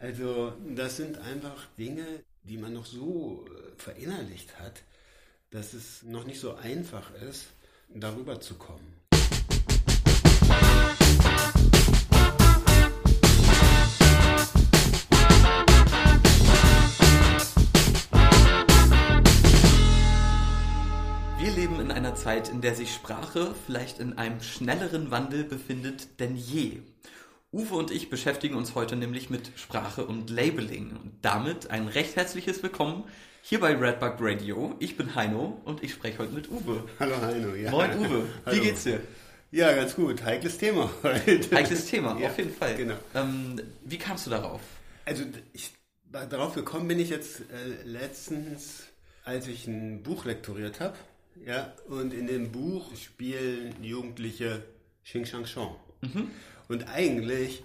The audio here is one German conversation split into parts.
Also das sind einfach Dinge, die man noch so äh, verinnerlicht hat, dass es noch nicht so einfach ist, darüber zu kommen. Wir leben in einer Zeit, in der sich Sprache vielleicht in einem schnelleren Wandel befindet denn je. Uwe und ich beschäftigen uns heute nämlich mit Sprache und Labeling. Und damit ein recht herzliches Willkommen hier bei Redbug Radio. Ich bin Heino und ich spreche heute mit Uwe. Hallo Heino, ja. Moin Uwe, wie Hallo. geht's dir? Ja, ganz gut. Heikles Thema heute. Heikles Thema, Ja, auf jeden Fall. Genau. Ähm, wie kamst du darauf? Also ich, darauf gekommen bin ich jetzt äh, letztens, als ich ein Buch lektoriert habe. Ja, und in dem Buch spielen Jugendliche Xing Shang Shang. Und eigentlich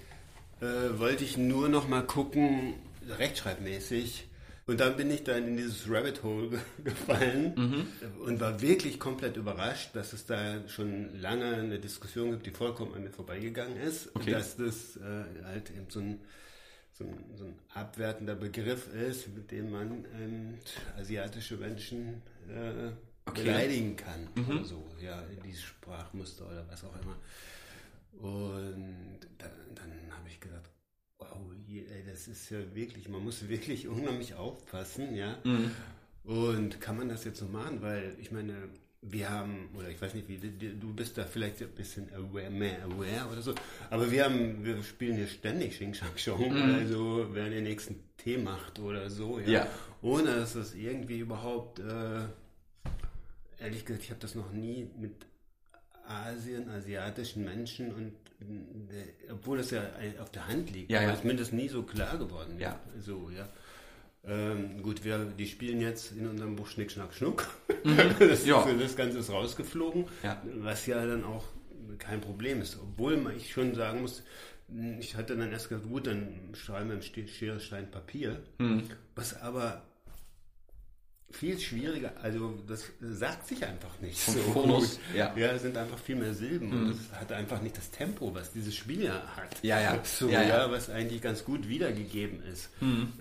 äh, wollte ich nur noch mal gucken, rechtschreibmäßig. Und dann bin ich dann in dieses Rabbit Hole ge- gefallen und war wirklich komplett überrascht, dass es da schon lange eine Diskussion gibt, die vollkommen an mir vorbeigegangen ist. Okay. Und dass das äh, halt eben so ein so ein, so ein abwertender Begriff ist, mit dem man ähm, asiatische Menschen äh, Okay. beleidigen kann. Oder so, ja, in dieses Sprachmuster oder was auch immer. Und da, dann habe ich gedacht, wow, ey, das ist ja wirklich, man muss wirklich unheimlich aufpassen, ja. Und kann man das jetzt so machen? Weil ich meine, wir haben, oder ich weiß nicht, wie du- bist da vielleicht ein bisschen aware, mehr aware oder so, aber wir haben, wir spielen hier ständig Xing Shang Shong, also wer den nächsten Tee macht oder so, ja. Ja. Ohne dass das irgendwie überhaupt, äh, ehrlich gesagt, ich habe das noch nie mit Asien, asiatischen Menschen und äh, obwohl das ja auf der Hand liegt, Ja, aber ja. ist mir das nie so klar geworden. Ja. So, ja. Ähm, gut, wir, die spielen jetzt in unserem Buch Schnick, Schnack, Schnuck. das, Mhm. Ja. ist, das Ganze ist rausgeflogen, Ja. was ja dann auch kein Problem ist. Obwohl man- ich schon sagen muss, ich hatte dann erst gesagt, gut, dann schreiben wir im Schere, Stein, Papier. Mhm. Was aber viel schwieriger, also das sagt sich einfach nicht. Vom so gut. ja. ja, sind einfach viel mehr Silben und es hat einfach nicht das Tempo, was dieses Spiel ja hat. Ja, ja. So, Ja, ja, was eigentlich ganz gut wiedergegeben ist.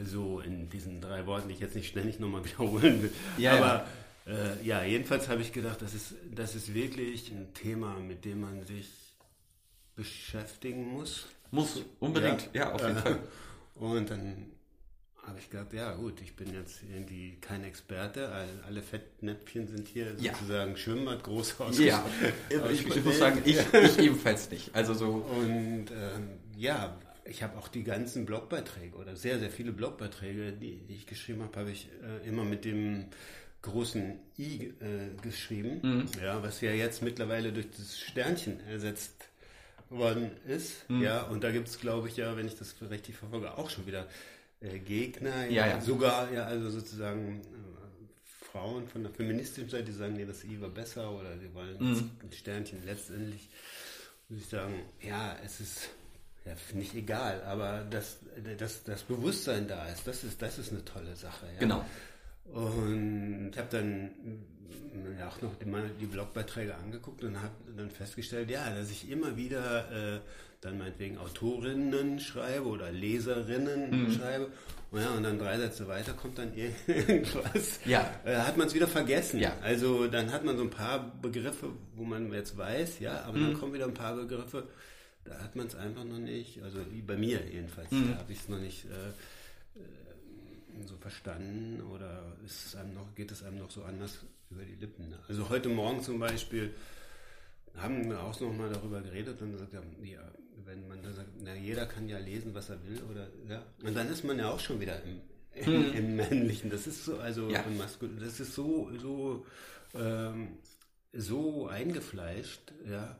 So in diesen drei Worten, die ich jetzt nicht ständig nochmal wiederholen will. Ja, Aber Äh, ja, jedenfalls habe ich gedacht, das ist, das ist wirklich ein Thema, mit dem man sich beschäftigen muss. Muss, unbedingt, ja, auf jeden Äh, Fall. Und dann habe ich gedacht, ja gut, ich bin jetzt irgendwie kein Experte. All- Alle Fettnäpfchen sind hier Ja. sozusagen Schwimmbad groß Ja, ich, ich muss sagen, ich, ich ebenfalls nicht. Also so, Und ähm, ja, ich habe auch die ganzen Blogbeiträge oder sehr, sehr viele Blogbeiträge, die, die ich geschrieben habe, habe ich äh, immer mit dem großen I äh, geschrieben, ja, was ja jetzt mittlerweile durch das Sternchen ersetzt worden ist. Ja, und da gibt es, glaube ich, ja, wenn ich das richtig verfolge, auch schon wieder äh, Gegner, Ja, ja. sogar ja, also sozusagen äh, Frauen von der feministischen Seite, die sagen, nee, das I war besser oder die wollen ein Sternchen letztendlich muss ich sagen, ja, es ist ja, nicht egal, aber dass, dass das Bewusstsein da ist, das ist, das ist eine tolle Sache. Ja? Genau. Und ich habe dann ja, auch noch die, mal die Blogbeiträge angeguckt und habe dann festgestellt, ja, dass ich immer wieder äh, dann meinetwegen Autorinnen schreibe oder Leserinnen Mhm. schreibe. Und, ja, und dann drei Sätze weiter kommt dann irgendwas. Ja. Äh, hat man es wieder vergessen. Ja. Also dann hat man so ein paar Begriffe, wo man jetzt weiß, ja, aber Mhm. dann kommen wieder ein paar Begriffe, da hat man es einfach noch nicht, also wie bei mir jedenfalls, Mhm. da habe ich es noch nicht äh, äh, so verstanden oder ist es einem noch, geht es einem noch so anders über die Lippen. Ne? Also heute Morgen zum Beispiel haben wir auch noch mal darüber geredet und gesagt, ja, ja, wenn man dann sagt, na, jeder kann ja lesen, was er will, oder ja, und dann ist man ja auch schon wieder im, im, im Männlichen. Das ist so, also Ja. im Maskul das ist so, so, ähm, so eingefleischt, ja.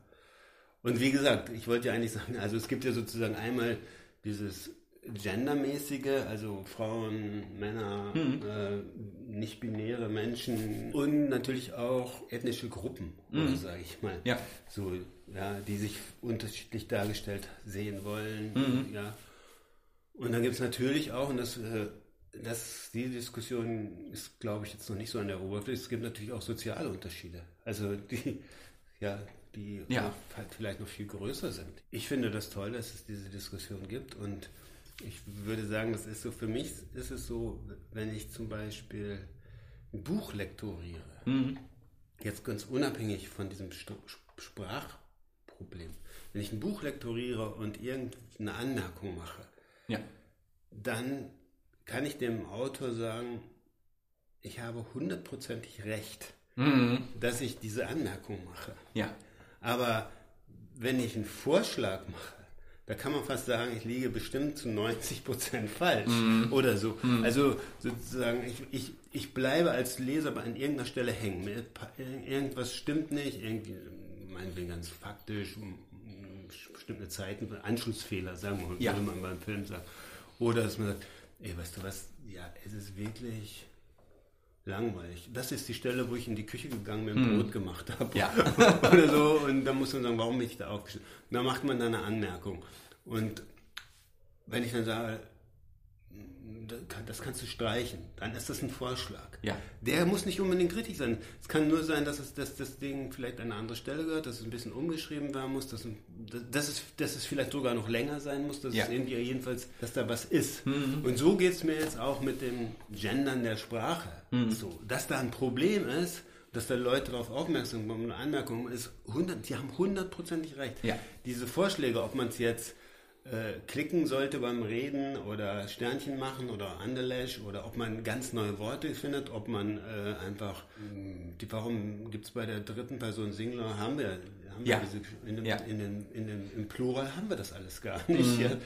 Und wie gesagt, ich wollte ja eigentlich sagen, also es gibt ja sozusagen einmal dieses gendermäßige, also Frauen, Männer, äh, nicht-binäre Menschen und natürlich auch ethnische Gruppen, sage ich mal. Ja. So, ja, die sich unterschiedlich dargestellt sehen wollen, Mhm. ja. Und dann gibt es natürlich auch, und das, äh, das, die Diskussion ist, glaube ich, jetzt noch nicht so an der Oberfläche, es gibt natürlich auch soziale Unterschiede. Also die, ja, die Ja. noch halt vielleicht noch viel größer sind. Ich finde das toll, dass es diese Diskussion gibt und ich würde sagen, das ist so, für mich ist es so, wenn ich zum Beispiel ein Buch lektoriere, mhm. jetzt ganz unabhängig von diesem Sprachproblem, wenn ich ein Buch lektoriere und irgendeine Anmerkung mache, ja. dann kann ich dem Autor sagen, ich habe hundertprozentig recht, mhm. dass ich diese Anmerkung mache. Ja. Aber wenn ich einen Vorschlag mache, da kann man fast sagen, ich liege bestimmt zu 90 Prozent falsch mm. oder so. Mm. Also sozusagen, ich, ich, ich bleibe als Leser an irgendeiner Stelle hängen. Irgendwas stimmt nicht, irgendwie, meinetwegen ganz faktisch, bestimmte Zeiten, Anschlussfehler, sagen wir mal, ja. würde man beim Film sagen. Oder dass man sagt, ey, weißt du was, ja, es ist wirklich langweilig. Das ist die Stelle, wo ich in die Küche gegangen bin, mm. Brot gemacht habe. Ja. oder so. Und da muss man sagen, warum bin ich da aufgestellt? Da macht man dann eine Anmerkung. Und wenn ich dann sage, das kannst du streichen, dann ist das ein Vorschlag. Ja. Der muss nicht unbedingt kritisch sein. Es kann nur sein, dass, es, dass das Ding vielleicht an eine andere Stelle gehört, dass es ein bisschen umgeschrieben werden muss, dass, dass, es, dass es vielleicht sogar noch länger sein muss, dass ja. es irgendwie jedenfalls, dass da was ist. Mhm. Und so geht es mir jetzt auch mit dem Gendern der Sprache. Mhm. So, dass da ein Problem ist, dass da Leute darauf aufmerksam machen, eine Anmerkung ist, 100, die haben hundertprozentig recht. Ja. Diese Vorschläge, ob man es jetzt äh, klicken sollte beim Reden oder Sternchen machen oder Underlash oder ob man ganz neue Worte findet, ob man äh, einfach, hm, die, warum gibt es bei der dritten Person Singular, haben wir, haben ja. wir diese, in dem, ja. in den, in den, im Plural haben wir das alles gar nicht. Mhm.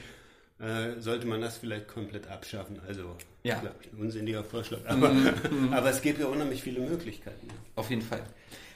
Äh, sollte man das vielleicht komplett abschaffen. Also, ja. ich, ein unsinniger Vorschlag. Aber, mhm. aber es gibt ja unheimlich viele Möglichkeiten. Auf jeden Fall.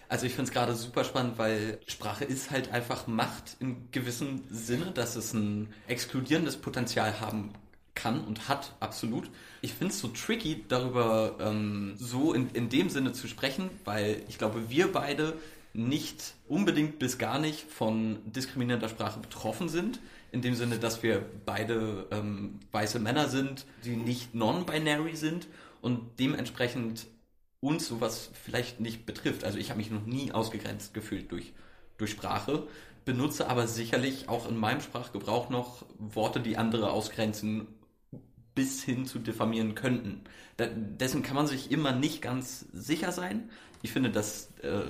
Also ich finde es gerade super spannend, weil Sprache ist halt einfach Macht in gewissem Sinne, dass es ein exkludierendes Potenzial haben kann und hat, absolut. Ich finde es so tricky, darüber ähm, so in, in dem Sinne zu sprechen, weil ich glaube, wir beide nicht unbedingt bis gar nicht von diskriminierender Sprache betroffen sind. In dem Sinne, dass wir beide ähm, weiße Männer sind, die nicht non-binary sind und dementsprechend uns sowas vielleicht nicht betrifft. Also ich habe mich noch nie ausgegrenzt gefühlt durch, durch Sprache, benutze aber sicherlich auch in meinem Sprachgebrauch noch Worte, die andere ausgrenzen, bis hin zu diffamieren könnten. Da, dessen kann man sich immer nicht ganz sicher sein. Ich finde, dass äh,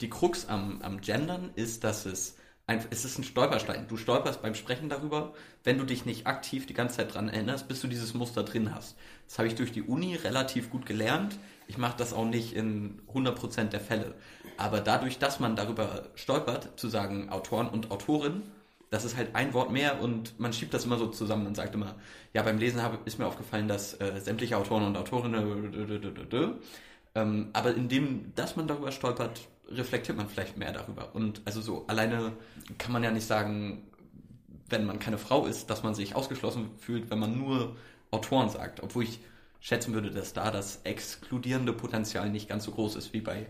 die Krux am, am Gendern ist, dass es ein, es ist ein Stolperstein. Du stolperst beim Sprechen darüber, wenn du dich nicht aktiv die ganze Zeit dran erinnerst, bis du dieses Muster drin hast. Das habe ich durch die Uni relativ gut gelernt. Ich mache das auch nicht in 100% der Fälle. Aber dadurch, dass man darüber stolpert, zu sagen Autoren und Autorin, das ist halt ein Wort mehr und man schiebt das immer so zusammen und sagt immer, ja, beim Lesen hab, ist mir aufgefallen, dass äh, sämtliche Autoren und Autorinnen, ähm, aber indem, dass man darüber stolpert, reflektiert man vielleicht mehr darüber. Und also so, alleine kann man ja nicht sagen, wenn man keine Frau ist, dass man sich ausgeschlossen fühlt, wenn man nur Autoren sagt. Obwohl ich schätzen würde, dass da das exkludierende Potenzial nicht ganz so groß ist wie bei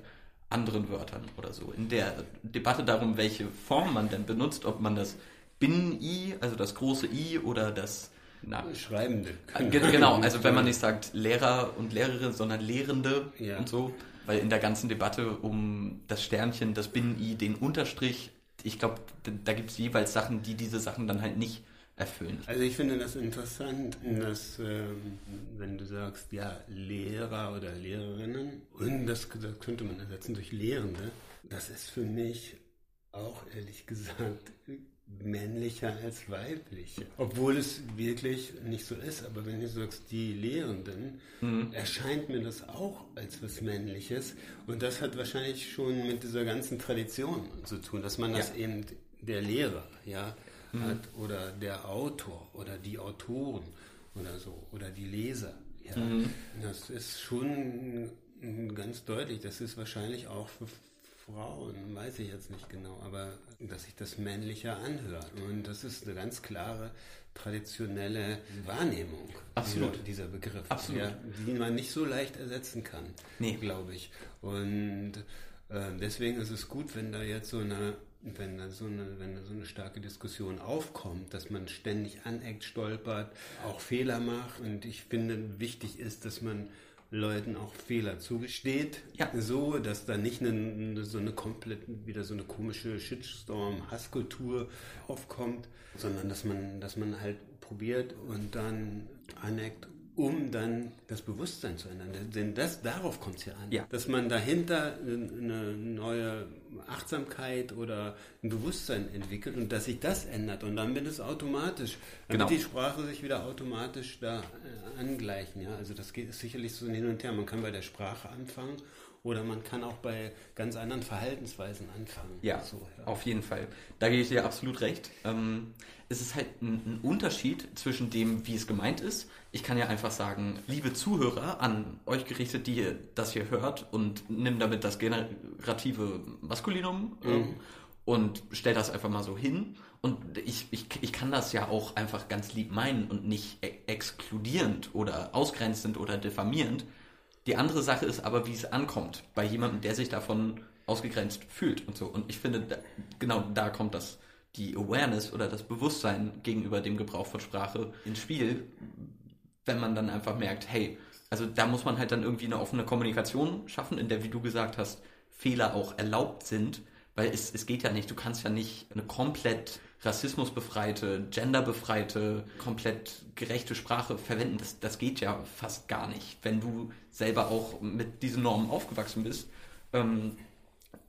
anderen Wörtern oder so. In der Debatte darum, welche Form man denn benutzt, ob man das Binnen-I, also das große I oder das na, Schreibende. Genau, also wenn man nicht sagt Lehrer und Lehrerin, sondern Lehrende ja. und so, weil in der ganzen Debatte um das Sternchen, das Binnen-I, den Unterstrich, ich glaube, da gibt es jeweils Sachen, die diese Sachen dann halt nicht erfüllen. Also ich finde das interessant, dass ähm, wenn du sagst, ja, Lehrer oder Lehrerinnen, und das, das könnte man ersetzen durch Lehrende, das ist für mich auch ehrlich gesagt männlicher als weiblicher. Obwohl es wirklich nicht so ist. Aber wenn du sagst, die Lehrenden, mhm. erscheint mir das auch als was Männliches. Und das hat wahrscheinlich schon mit dieser ganzen Tradition zu tun, dass man das ja. eben der Lehrer, ja, mhm. hat oder der Autor oder die Autoren oder so oder die Leser. Ja. Mhm. Das ist schon ganz deutlich. Das ist wahrscheinlich auch für Frauen, weiß ich jetzt nicht genau, aber dass sich das männlicher anhört. Und das ist eine ganz klare traditionelle Wahrnehmung Absolut. Dieser, dieser Begriff, Absolut. Ja, die man nicht so leicht ersetzen kann, nee. glaube ich. Und äh, deswegen ist es gut, wenn da jetzt so eine wenn da so eine, wenn da so eine starke Diskussion aufkommt, dass man ständig aneckt, stolpert, auch Fehler macht. Und ich finde, wichtig ist, dass man Leuten auch Fehler zugesteht. Ja. So, dass da nicht eine, so eine komplett, wieder so eine komische Shitstorm-Hasskultur aufkommt, sondern dass man, dass man halt probiert und dann aneckt um dann das Bewusstsein zu ändern. Denn das, darauf kommt es ja an. Ja. Dass man dahinter eine neue Achtsamkeit oder ein Bewusstsein entwickelt und dass sich das ändert. Und dann wird es automatisch, dann Genau. wird die Sprache sich wieder automatisch da äh, angleichen. Ja? Also das geht sicherlich so Hin und Her. Man kann bei der Sprache anfangen oder man kann auch bei ganz anderen Verhaltensweisen anfangen. Ja, So, ja. auf jeden Fall. Da gebe ich dir absolut recht. Ähm, es ist halt ein, ein Unterschied zwischen dem, wie es gemeint ist. Ich kann ja einfach sagen, liebe Zuhörer, an euch gerichtet, die ihr das hier hört und nimm damit das generative Maskulinum ähm, und stell das einfach mal so hin. Und ich, ich, ich kann das ja auch einfach ganz lieb meinen und nicht e exkludierend oder ausgrenzend oder diffamierend. Die andere Sache ist aber, wie es ankommt bei jemandem, der sich davon ausgegrenzt fühlt und so. Und ich finde, da, genau da kommt das, die Awareness oder das Bewusstsein gegenüber dem Gebrauch von Sprache ins Spiel, wenn man dann einfach merkt, hey, also da muss man halt dann irgendwie eine offene Kommunikation schaffen, in der, wie du gesagt hast, Fehler auch erlaubt sind, weil es, es geht ja nicht, du kannst ja nicht eine komplett rassismusbefreite, genderbefreite, komplett gerechte Sprache verwenden. Das, das geht ja fast gar nicht, wenn du selber auch mit diesen Normen aufgewachsen bist. Ähm,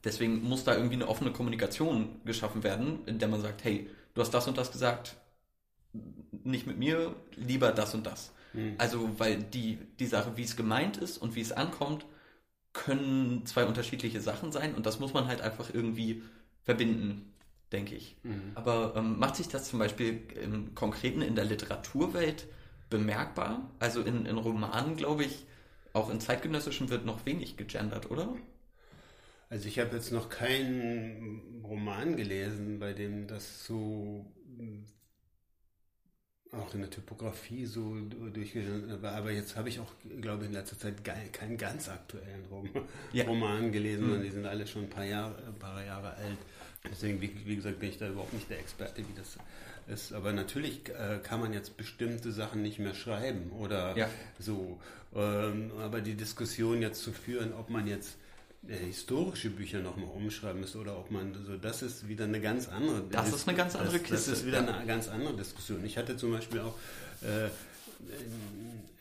deswegen muss da irgendwie eine offene Kommunikation geschaffen werden, in der man sagt, hey, du hast das und das gesagt, nicht mit mir, lieber das und das. Also, weil die, die Sache, wie es gemeint ist und wie es ankommt, können zwei unterschiedliche Sachen sein und das muss man halt einfach irgendwie verbinden, denke ich. Aber ähm, macht sich das zum Beispiel im Konkreten in der Literaturwelt bemerkbar? Also in, in Romanen, glaube ich, auch in zeitgenössischen wird noch wenig gegendert, oder? Also ich habe jetzt noch keinen Roman gelesen, bei dem das so mh, auch in der Typografie so durchgegangen war. Aber jetzt habe ich auch, glaube ich, in letzter Zeit keinen ganz aktuellen Rom Ja. Roman gelesen, sondern die sind alle schon ein paar Jahre, ein paar Jahre alt. Deswegen, wie, wie gesagt, bin ich da überhaupt nicht der Experte, wie das ist. Aber natürlich äh, kann man jetzt bestimmte Sachen nicht mehr schreiben oder Ja. so. Ähm, aber die Diskussion jetzt zu führen, ob man jetzt äh, historische Bücher nochmal umschreiben müsste oder ob man so, das ist wieder eine ganz andere Das ist eine ganz andere das, Das Kiste, ist wieder ja. eine ganz andere Diskussion. Ich hatte zum Beispiel auch äh, in,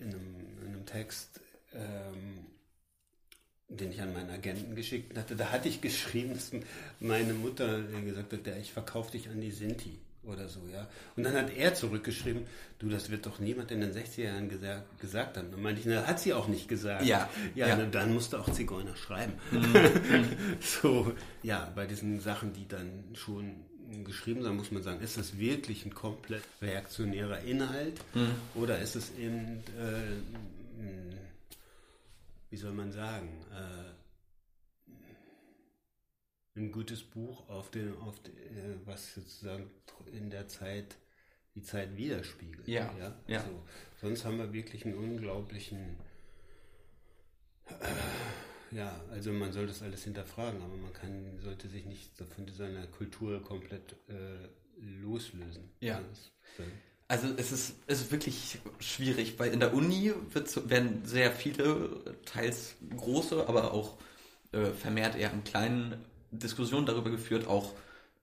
in, einem, in einem Text, ähm, den ich an meinen Agenten geschickt hatte, da hatte ich geschrieben, dass meine Mutter gesagt hat, ja, ich verkaufe dich an die Sinti oder so, ja. Und dann hat er zurückgeschrieben, du, das wird doch niemand in den 60er Jahren gesagt, gesagt haben. Dann meinte ich, na, hat sie auch nicht gesagt. Ja, ja, ja. na, dann musste auch Zigeuner schreiben. so, ja, bei diesen Sachen, die dann schon geschrieben sind, muss man sagen, ist das wirklich ein komplett reaktionärer Inhalt oder ist es eben, äh, wie soll man sagen, äh, ein gutes Buch, auf dem, auf äh, was sozusagen in der Zeit die Zeit widerspiegelt. Ja, ja. So. Sonst haben wir wirklich einen unglaublichen äh, ja, also man soll das alles hinterfragen, aber man kann, sollte sich nicht von seiner Kultur komplett äh, loslösen. Ja. Äh, Also es ist, es ist wirklich schwierig, weil in der Uni wird, werden sehr viele, teils große, aber auch äh, vermehrt eher in kleinen Diskussionen darüber geführt, auch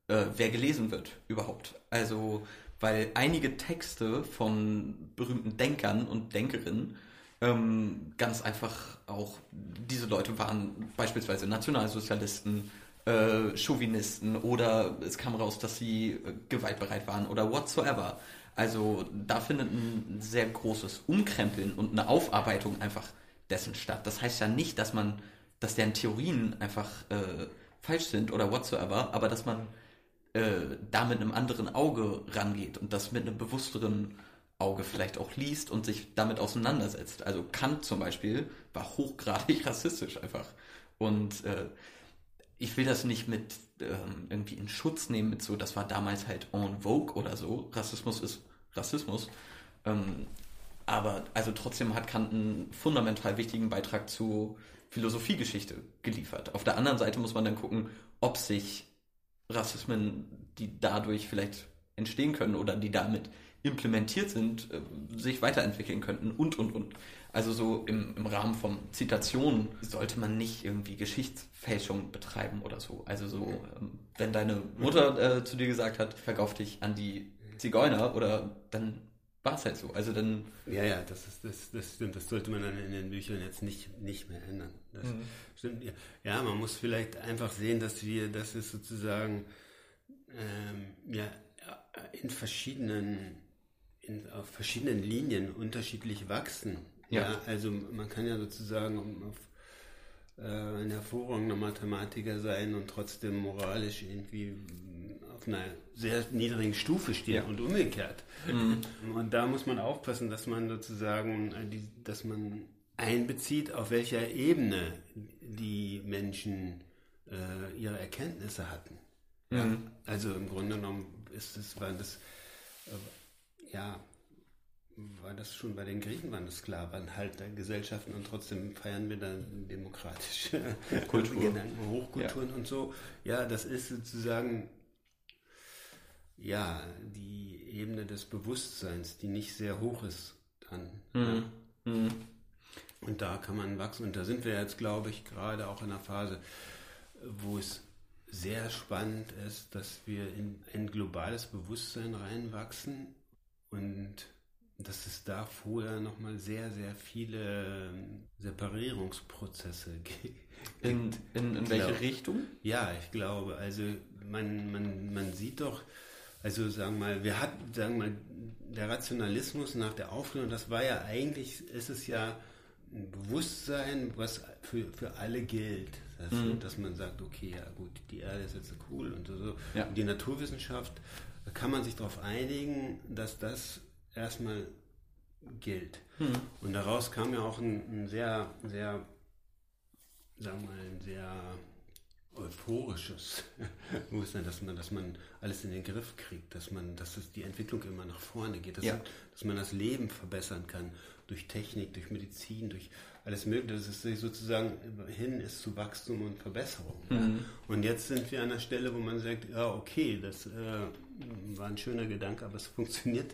äh, wer gelesen wird überhaupt. Also weil einige Texte von berühmten Denkern und Denkerinnen ähm, ganz einfach auch, diese Leute waren beispielsweise Nationalsozialisten, äh, Chauvinisten oder es kam raus, dass sie äh, gewaltbereit waren oder whatsoever. Also da findet ein sehr großes Umkrempeln und eine Aufarbeitung einfach dessen statt. Das heißt ja nicht, dass man, dass deren Theorien einfach äh, falsch sind oder whatsoever, aber dass man äh, da mit einem anderen Auge rangeht und das mit einem bewussteren Auge vielleicht auch liest und sich damit auseinandersetzt. Also Kant zum Beispiel war hochgradig rassistisch einfach. Und äh, ich will das nicht mit ähm, irgendwie in Schutz nehmen mit so, das war damals halt en vogue oder so. Rassismus ist Rassismus. Ähm, aber also trotzdem hat Kant einen fundamental wichtigen Beitrag zur Philosophiegeschichte geliefert. Auf der anderen Seite muss man dann gucken, ob sich Rassismen, die dadurch vielleicht entstehen können oder die damit implementiert sind, äh, sich weiterentwickeln könnten und, und, und. Also so im, im Rahmen von Zitationen sollte man nicht irgendwie Geschichtsfälschung betreiben oder so. Also so, ähm, wenn deine Mutter äh, zu dir gesagt hat, verkauf dich an die Zigeuner oder dann war es halt so. Also dann. Ja, ja, das ist das, das stimmt. Das sollte man dann in den Büchern jetzt nicht, nicht mehr ändern. Das mhm. stimmt. Ja. ja, man muss vielleicht einfach sehen, dass wir, dass es sozusagen ähm, ja, in verschiedenen, in, auf verschiedenen Linien unterschiedlich wachsen. Ja. ja. also man kann ja sozusagen auf, äh, ein hervorragender Mathematiker sein und trotzdem moralisch irgendwie auf einer sehr niedrigen Stufe stehen ja. und umgekehrt. Mhm. Und da muss man aufpassen, dass man sozusagen, äh, dass man einbezieht, auf welcher Ebene die Menschen äh, ihre Erkenntnisse hatten. Mhm. Ja, also im Grunde genommen ist es, war das, äh, ja, war das schon bei den Griechen, waren das klar, waren halt Gesellschaften und trotzdem feiern wir dann demokratische Kultur. Hochkulturen ja. und so. Ja, das ist sozusagen ja die Ebene des Bewusstseins, die nicht sehr hoch ist dann. Mhm. Ja. Mhm. Und da kann man wachsen. Und da sind wir jetzt, glaube ich, gerade auch in einer Phase, wo es sehr spannend ist, dass wir in ein globales Bewusstsein reinwachsen und dass es da vorher nochmal sehr, sehr viele ähm, Separierungsprozesse gibt. In, in, in welche Richtung? Ja, ich glaube, also man, man, man sieht doch, also sagen wir mal, wir hatten, sagen wir mal, der Rationalismus nach der Aufklärung, das war ja eigentlich, ist es ja ein Bewusstsein, was für, für alle gilt. Also, mhm. dass man sagt, okay, ja gut, die Erde ist jetzt cool und so. Ja. Und die Naturwissenschaft, kann man sich darauf einigen, dass das erstmal gilt. Hm. Und daraus kam ja auch ein, ein, sehr, sehr, sagen wir mal, ein sehr euphorisches Bewusstsein, dass man, dass man alles in den Griff kriegt, dass man, dass es die Entwicklung immer nach vorne geht, dass, ja. dass man das Leben verbessern kann durch Technik, durch Medizin, durch alles Mögliche, dass es sozusagen hin ist zu Wachstum und Verbesserung. Mhm. Und jetzt sind wir an der Stelle, wo man sagt, ja, okay, das äh, war ein schöner Gedanke, aber es funktioniert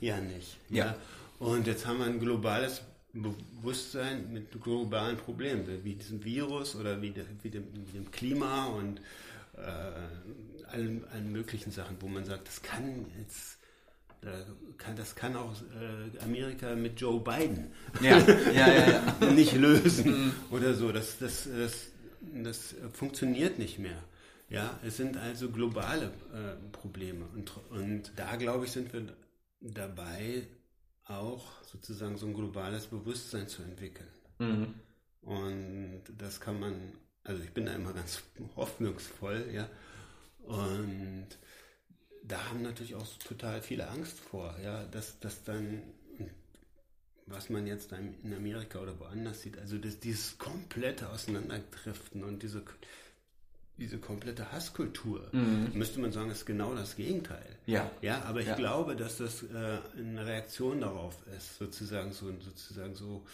ja nicht. Ja. ja. Und jetzt haben wir ein globales Bewusstsein mit globalen Problemen, wie diesem Virus oder wie, de, wie, dem, wie dem, Klima und äh, allen, allen möglichen Sachen, wo man sagt, das kann jetzt kann, das kann auch äh, Amerika mit Joe Biden ja, ja, ja, ja. nicht lösen mhm. oder so. Das, das, das, das funktioniert nicht mehr. Ja, es sind also globale äh, Probleme. Und, und da, glaube ich, sind wir dabei, auch sozusagen so ein globales Bewusstsein zu entwickeln. Mhm. Und das kann man, also ich bin da immer ganz hoffnungsvoll, ja. Und da haben natürlich auch total viele Angst vor, ja, dass, dass dann, was man jetzt in Amerika oder woanders sieht, also das, dieses komplette Auseinanderdriften und diese, diese komplette Hasskultur, mhm. müsste man sagen, ist genau das Gegenteil. Ja. Ja, aber ich ja. glaube, dass das äh, eine Reaktion darauf ist, sozusagen so, sozusagen so,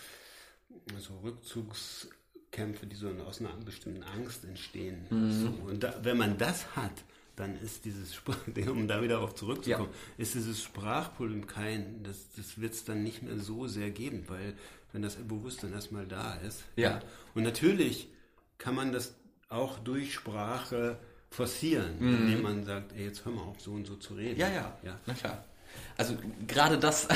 so Rückzugskämpfe, die so aus einer bestimmten Angst entstehen. Mhm. So, und da, wenn man das hat, dann ist dieses, um da wieder darauf zurückzukommen, ja. ist dieses Sprachproblem kein, das, das wird es dann nicht mehr so sehr geben, weil wenn das Bewusstsein erstmal da ist. Ja. ja. Und natürlich kann man das auch durch Sprache forcieren, mhm. indem man sagt, ey, jetzt hör mal auf, so und so zu reden. Ja, ja, ja. na klar. Also gerade das,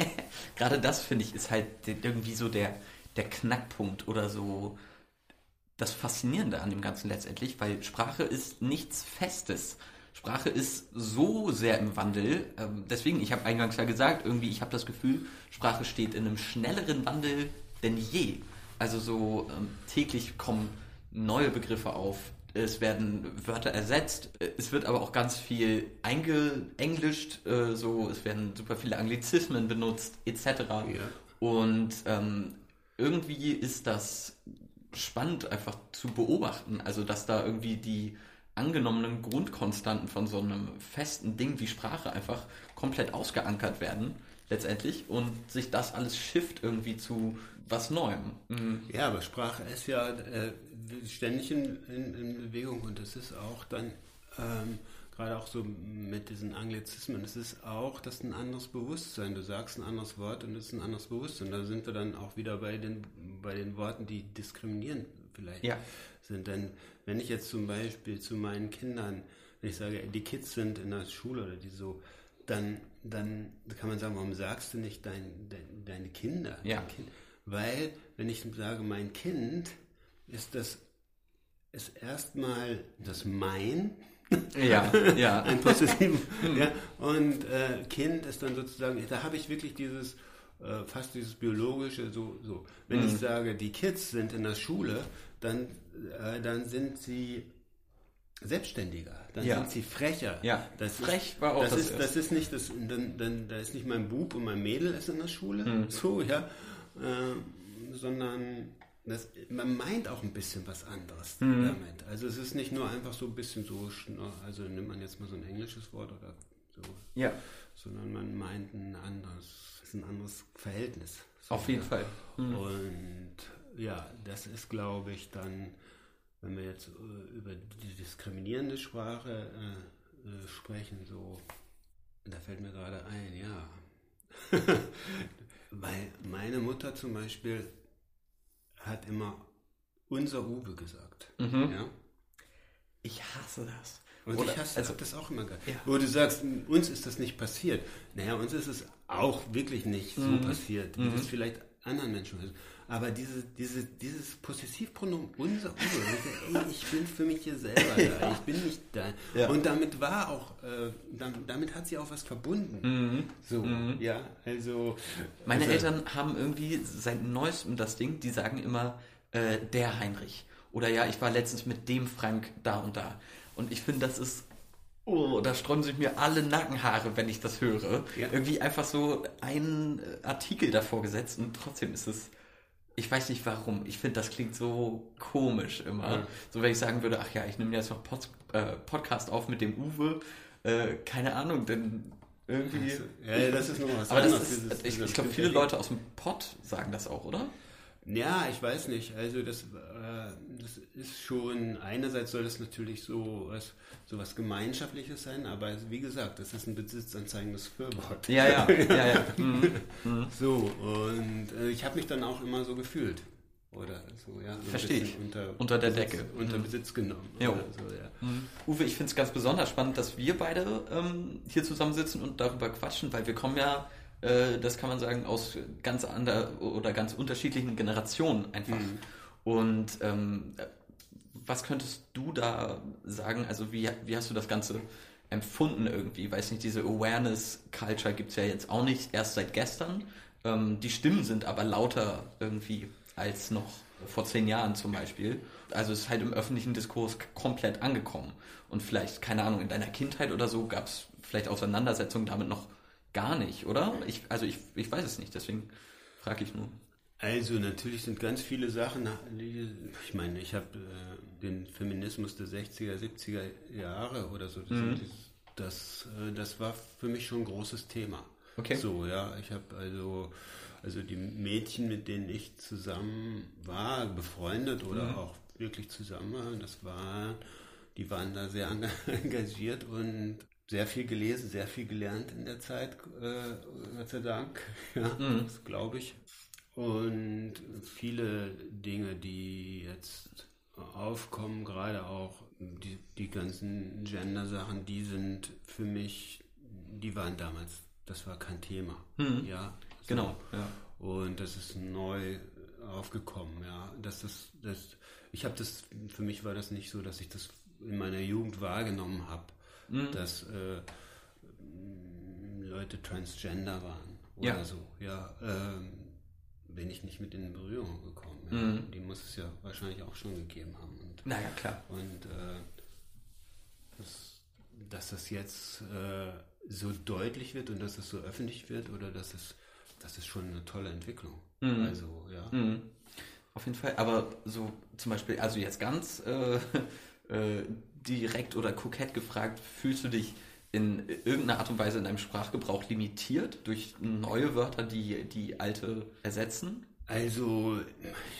gerade das finde ich ist halt irgendwie so der, der Knackpunkt oder so das Faszinierende an dem Ganzen letztendlich, weil Sprache ist nichts Festes. Sprache ist so sehr im Wandel. Ähm, deswegen, ich habe eingangs ja gesagt, irgendwie, ich habe das Gefühl, Sprache steht in einem schnelleren Wandel denn je. Also so ähm, täglich kommen neue Begriffe auf. Es werden Wörter ersetzt. Es wird aber auch ganz viel eingeenglischt. Äh, so, es werden super viele Anglizismen benutzt, etc. Ja. Und ähm, irgendwie ist das spannend einfach zu beobachten. Also, dass da irgendwie die angenommenen Grundkonstanten von so einem festen Ding wie Sprache einfach komplett ausgeankert werden, letztendlich, und sich das alles shift irgendwie zu was Neuem. Mhm. Ja, aber Sprache ist ja äh, ständig in, in, in, Bewegung und es ist auch dann ähm, gerade auch so mit diesen Anglizismen, es ist auch das ist ein anderes Bewusstsein. Du sagst ein anderes Wort und es ist ein anderes Bewusstsein. Da sind wir dann auch wieder bei den, bei den Worten, die diskriminierend vielleicht Ja. sind. Denn wenn ich jetzt zum Beispiel zu meinen Kindern, wenn ich sage, die Kids sind in der Schule oder die so, dann, dann kann man sagen, warum sagst du nicht dein, dein, deine Kinder? Ja. Dein Kind? Weil, wenn ich sage mein Kind, ist das ist erstmal das mein, Ja, ja. ein Possessiv. ja, und äh, Kind ist dann sozusagen, da habe ich wirklich dieses, äh, fast dieses biologische, so, so. Wenn Mhm. ich sage, die Kids sind in der Schule, dann, äh, dann sind sie selbstständiger, dann Ja. sind sie frecher. Ja, das frech ist, war auch das, das ist, das ist nicht das, dann, dann, da ist nicht mein Bub und mein Mädel ist in der Schule, Mhm. so, ja, ähm, sondern das, man meint auch ein bisschen was anderes Mhm. damit. Also es ist nicht nur einfach so ein bisschen so, also nimmt man jetzt mal so ein englisches Wort oder so, Ja, sondern man meint ein anderes, ist ein anderes Verhältnis. So, auf jeden ja. Fall. Und ja, das ist, glaube ich, dann, wenn wir jetzt äh, über die diskriminierende Sprache äh, äh, sprechen, so, da fällt mir gerade ein, ja. Weil meine Mutter zum Beispiel hat immer unser Uwe gesagt. Mhm. Ja? Ich hasse das. Und Oder- ich hasse, also- das auch immer gehabt. Ja. Wo du sagst, uns ist das nicht passiert. Naja, uns ist es auch wirklich nicht Mhm. so passiert, wie das vielleicht anderen Menschen ist. Aber diese, diese, dieses Possessivpronomen, unser Uwe, ey, ich bin für mich hier selber da, ich bin nicht da. Ja. Und damit war auch, äh, damit, damit hat sie auch was verbunden. Mhm. So, ja, also. Meine also, Eltern haben irgendwie seit neuestem das Ding, die sagen immer, äh, der Heinrich. Oder ja, ich war letztens mit dem Frank da und da. Und ich finde, das ist, oh, da sträuben sich mir alle Nackenhaare, wenn ich das höre. Ja. Irgendwie einfach so ein äh, Artikel davor gesetzt und trotzdem ist es, ich weiß nicht warum, ich finde, das klingt so komisch immer. Ja. So, wenn ich sagen würde, ach ja, ich nehme jetzt noch Pod, äh, Podcast auf mit dem Uwe, äh, keine Ahnung, denn irgendwie... Ja, ja, das ist noch was Aber das anderes. ist, ich, ich glaube, viele Leute aus dem Pott sagen das auch, oder? Ja, ich weiß nicht. Also das, äh, das ist schon, einerseits soll das natürlich so was, so was Gemeinschaftliches sein, aber wie gesagt, das ist ein besitzanzeigendes Fürwort. Ja, ja, ja, ja. Mhm. So, und äh, ich habe mich dann auch immer so gefühlt. Oder so, ja. So ein Versteh bisschen ich. Unter, Unter der Besitz, Decke. Unter Mhm. Besitz genommen. So, ja. Uwe, ich finde es ganz besonders spannend, dass wir beide ähm, hier zusammensitzen und darüber quatschen, weil wir kommen ja, äh, das kann man sagen, aus ganz ander oder ganz unterschiedlichen Generationen einfach. Mhm. Und ähm, äh, was könntest du da sagen? Also wie, wie hast du das Ganze empfunden irgendwie? Weiß nicht, diese Awareness-Culture gibt es ja jetzt auch nicht erst seit gestern. Ähm, die Stimmen sind aber lauter irgendwie als noch vor zehn Jahren zum Beispiel. Also es ist halt im öffentlichen Diskurs komplett angekommen. Und vielleicht, keine Ahnung, in deiner Kindheit oder so gab es vielleicht Auseinandersetzungen damit noch gar nicht, oder? Ich, also ich, ich weiß es nicht, deswegen frage ich nur. Also natürlich sind ganz viele Sachen, ich meine, ich habe äh, den Feminismus der 60er, 70er Jahre oder so, das, Mhm. das, äh, das war für mich schon ein großes Thema. Okay. So, ja, ich habe also, also die Mädchen, mit denen ich zusammen war, befreundet oder Mhm. auch wirklich zusammen war, das war, die waren da sehr enga- engagiert und sehr viel gelesen, sehr viel gelernt in der Zeit, äh, Gott sei Dank, ja, Mhm. das glaube ich. Und viele Dinge, die jetzt aufkommen, gerade auch die, die ganzen Gender-Sachen, die sind für mich, die waren damals, das war kein Thema. Mhm. Ja, so. Genau, ja. Und das ist neu aufgekommen, ja. Das ist, das, ich habe das, für mich war das nicht so, dass ich das in meiner Jugend wahrgenommen habe, Mhm. dass äh, Leute transgender waren oder Ja. so. Ja, ähm, bin ich nicht mit in Berührung gekommen. Ja. Mhm. Die muss es ja wahrscheinlich auch schon gegeben haben. Und, Naja, klar. und äh, das, dass das jetzt äh, so deutlich wird und dass es so öffentlich wird oder dass es, das ist schon eine tolle Entwicklung. Mhm. Also, ja. Mhm. Auf jeden Fall, aber so zum Beispiel, also jetzt ganz äh, äh, direkt oder kokett gefragt, fühlst du dich in irgendeiner Art und Weise in deinem Sprachgebrauch limitiert durch neue Wörter, die die alte ersetzen? Also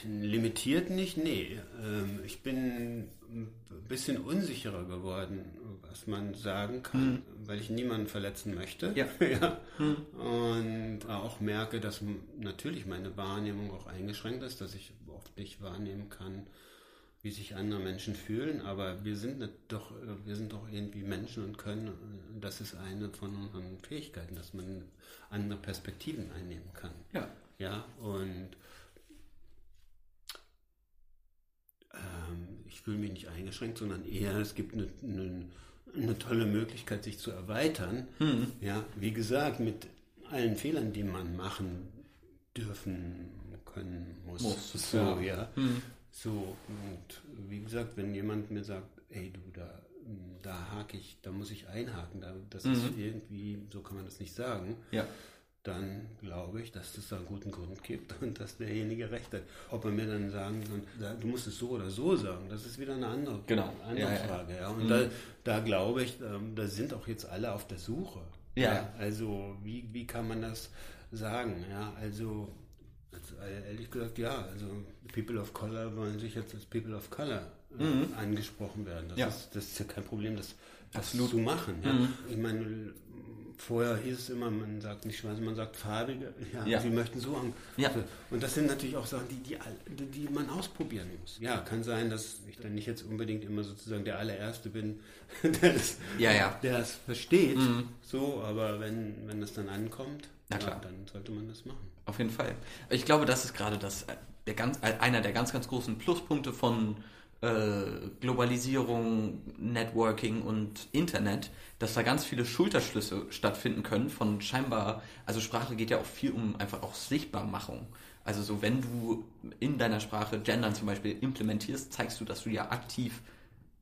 limitiert nicht, nee. Ähm, ich bin ein bisschen unsicherer geworden, was man sagen kann, mhm. weil ich niemanden verletzen möchte. Ja. ja. Mhm. Und auch merke, dass natürlich meine Wahrnehmung auch eingeschränkt ist, dass ich oft nicht wahrnehmen kann, wie sich andere Menschen fühlen, aber wir sind doch, wir sind doch irgendwie Menschen und können, das ist eine von unseren Fähigkeiten, dass man andere Perspektiven einnehmen kann. Ja. Ja, und ähm, ich fühle mich nicht eingeschränkt, sondern eher, es gibt eine, eine, eine tolle Möglichkeit, sich zu erweitern. Mhm. Ja, wie gesagt, mit allen Fehlern, die man machen dürfen, können, muss. muss so, ja. ja. Mhm. So, und wie gesagt, wenn jemand mir sagt, ey du, da, da hake ich, da muss ich einhaken, da, das mhm. ist irgendwie, so kann man das nicht sagen. Ja. Dann glaube ich, dass es da einen guten Grund gibt und dass derjenige recht hat. Ob er mir dann sagen kann, du musst es so oder so sagen, das ist wieder eine andere, genau. andere ja, Frage. Ja. Und mhm. da, da glaube ich, ähm, da sind auch jetzt alle auf der Suche. Ja. Also wie, wie kann man das sagen? Ja, also, ehrlich gesagt, ja. Also People of Color wollen sich jetzt als People of Color äh, mhm. angesprochen werden. Das, ja. ist, das ist ja kein Problem, das, das zu machen. Ja. Mhm. Ich meine, vorher hieß es immer, man sagt nicht schwarz, man sagt farbige. Ja, ja. Sie möchten so haben. Ja. Und das sind natürlich auch Sachen, die, die, die man ausprobieren muss. Ja, kann sein, dass ich dann nicht jetzt unbedingt immer sozusagen der allererste bin, der es, ja, ja. Der versteht. Mhm. So, aber wenn, wenn das dann ankommt, ja, dann sollte man das machen. Auf jeden Fall. Ich glaube, das ist gerade das, der ganz, einer der ganz, ganz großen Pluspunkte von äh, Globalisierung, Networking und Internet, dass da ganz viele Schulterschlüsse stattfinden können von scheinbar, also Sprache geht ja auch viel um einfach auch Sichtbarmachung. Also so, wenn du in deiner Sprache Gendern zum Beispiel implementierst, zeigst du, dass du ja aktiv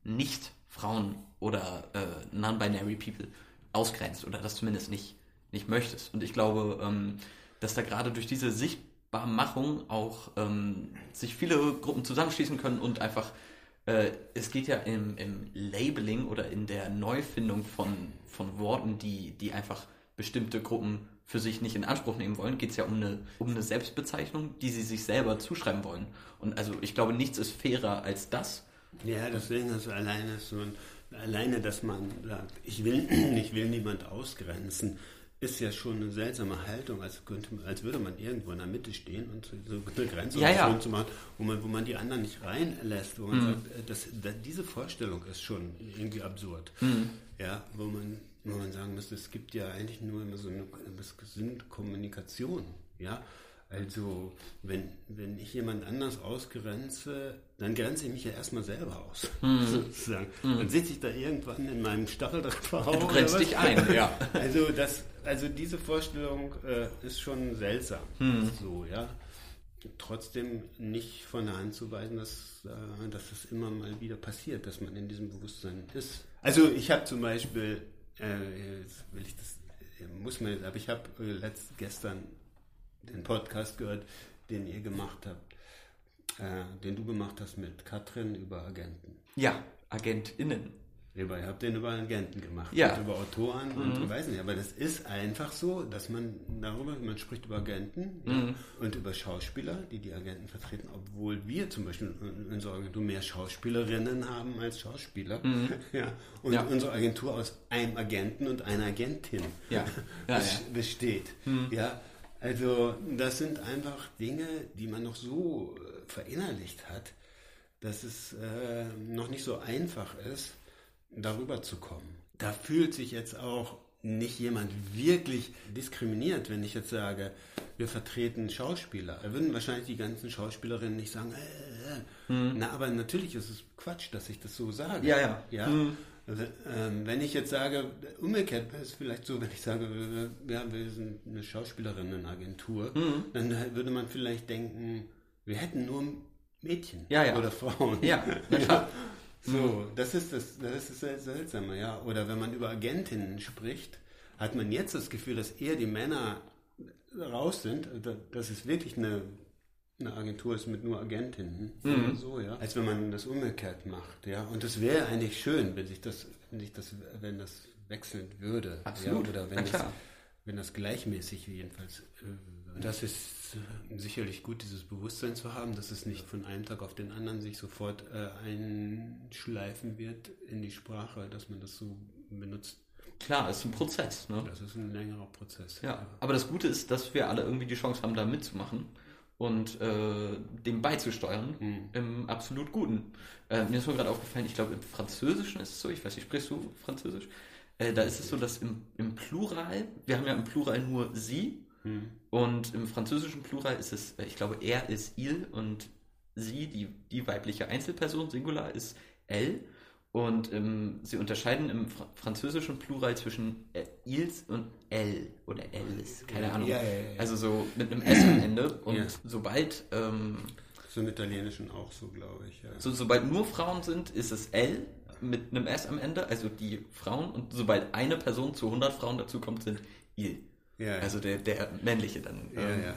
nicht Frauen oder äh, non-binary People ausgrenzt oder das zumindest nicht, nicht möchtest. Und ich glaube, ähm, dass da gerade durch diese Sichtbarmachung auch ähm, sich viele Gruppen zusammenschließen können und einfach, äh, es geht ja im, im Labeling oder in der Neufindung von, von Worten, die, die einfach bestimmte Gruppen für sich nicht in Anspruch nehmen wollen, geht es ja um eine, um eine Selbstbezeichnung, die sie sich selber zuschreiben wollen. Und also ich glaube, nichts ist fairer als das. Ja, deswegen ist alleine so ein, alleine, dass man sagt, ich will, ich will niemand ausgrenzen ist ja schon eine seltsame Haltung, als, könnte, als würde man irgendwo in der Mitte stehen und so eine Grenze ja, ja. zu machen, wo man, wo man die anderen nicht reinlässt, wo man mhm. sagt, äh, das, das, diese Vorstellung ist schon irgendwie absurd. Mhm. Ja, wo man, wo man sagen müsste, es gibt ja eigentlich nur immer so eine, es sind Kommunikation. Ja, also, wenn, wenn ich jemand anders ausgrenze, dann grenze ich mich ja erstmal selber aus. Mhm. Sozusagen. Mhm. Dann sitze ich da irgendwann in meinem Stacheldraht Ja, du grenzt dich ein, ja. Also, das, also diese Vorstellung äh, ist schon seltsam. Mhm. So, ja. Trotzdem nicht von der Hand zu weisen, dass, äh, dass das immer mal wieder passiert, dass man in diesem Bewusstsein ist. Also ich habe zum Beispiel, äh, jetzt will ich das, muss man, aber ich habe äh, letzt, gestern den Podcast gehört, den ihr gemacht habt, äh, den du gemacht hast mit Katrin über Agenten. Ja, AgentInnen. Ihr habt den über Agenten gemacht, ja. über Autoren mhm. und ich weiß nicht, aber das ist einfach so, dass man darüber, man spricht über Agenten mhm. ja, und über Schauspieler, die die Agenten vertreten, obwohl wir zum Beispiel in unserer Agentur mehr Schauspielerinnen haben als Schauspieler. Mhm. Ja, und ja. unsere Agentur aus einem Agenten und einer Agentin besteht. Mhm. Ja, also das sind einfach Dinge, die man noch so äh, verinnerlicht hat, dass es äh, noch nicht so einfach ist, darüber zu kommen. Da fühlt sich jetzt auch nicht jemand wirklich diskriminiert, wenn ich jetzt sage, wir vertreten Schauspieler. Da würden wahrscheinlich die ganzen Schauspielerinnen nicht sagen, äh, äh. Hm. na, aber natürlich ist es Quatsch, dass ich das so sage. Ja, ja. ja? Hm. Ähm, wenn ich jetzt sage, umgekehrt wäre es vielleicht so, wenn ich sage, wir, wir sind eine Schauspielerinnenagentur, mhm. dann würde man vielleicht denken, wir hätten nur Mädchen ja, ja. oder Frauen. Ja, ja. So, das ist das, das ist das Seltsame, ja. Oder wenn man über Agentinnen spricht, hat man jetzt das Gefühl, dass eher die Männer raus sind, dass es wirklich eine eine Agentur ist mit nur Agentinnen mhm. oder so, ja, als wenn man das umgekehrt macht, ja. Und das wäre eigentlich schön, wenn sich das, wenn sich das, wenn das wechseln würde, Absolut. Ja? oder wenn das, wenn das gleichmäßig jedenfalls. Äh, das ist sicherlich gut, dieses Bewusstsein zu haben, dass es nicht von einem Tag auf den anderen sich sofort äh, einschleifen wird in die Sprache, dass man das so benutzt. Klar, es ist ein Prozess. Ne? Das ist ein längerer Prozess. Ja, aber das Gute ist, dass wir alle irgendwie die Chance haben, da mitzumachen und äh, dem beizusteuern Mhm. im absolut Guten. Äh, mir ist nur gerade aufgefallen, ich glaube im Französischen ist es so, ich weiß nicht, sprichst du Französisch? Äh, da ist es so, dass im, im Plural, wir haben ja im Plural nur sie Mhm. und im französischen Plural ist es, äh, ich glaube, er ist il und sie, die, die weibliche Einzelperson, Singular, ist elle. Und ähm, sie unterscheiden im Fra französischen Plural zwischen äh, ils und elle oder elles, keine Ahnung. Ja, ja, ja. Also so mit einem S am Ende. Und Ja. sobald, ähm, So im Italienischen auch so, glaube ich. Ja. so, sobald nur Frauen sind, ist es L mit einem S am Ende, also die Frauen. Und sobald eine Person zu 100 Frauen dazukommt, sind il. ja, ja. Also der, der männliche dann. ja, Ähm, ja.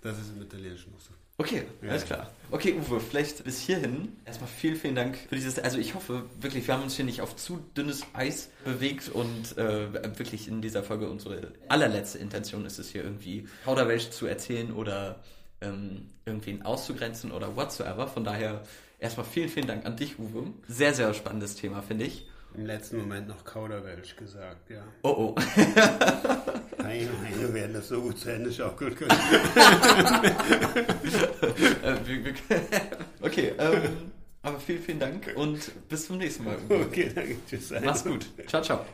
Das ist im Italienischen auch so. Okay, Ja. alles klar. Okay, Uwe, vielleicht bis hierhin. Erstmal vielen, vielen Dank für dieses. Also ich hoffe wirklich, wir haben uns hier nicht auf zu dünnes Eis bewegt und äh, wirklich in dieser Folge unsere allerletzte Intention ist es hier irgendwie Kauderwelsch zu erzählen oder ähm, irgendwen auszugrenzen oder whatsoever. Von daher erstmal vielen, vielen Dank an dich, Uwe. Sehr, sehr spannendes Thema, finde ich. Im letzten Moment noch Kauderwelsch gesagt, ja. Oh oh. Meine, meine werden das so gut zu Ende schaukeln können. Äh, wir- wir- okay, ähm, aber vielen, vielen Dank und bis zum nächsten Mal. Okay, danke. Tschüss. Mach's gut. Ciao, ciao.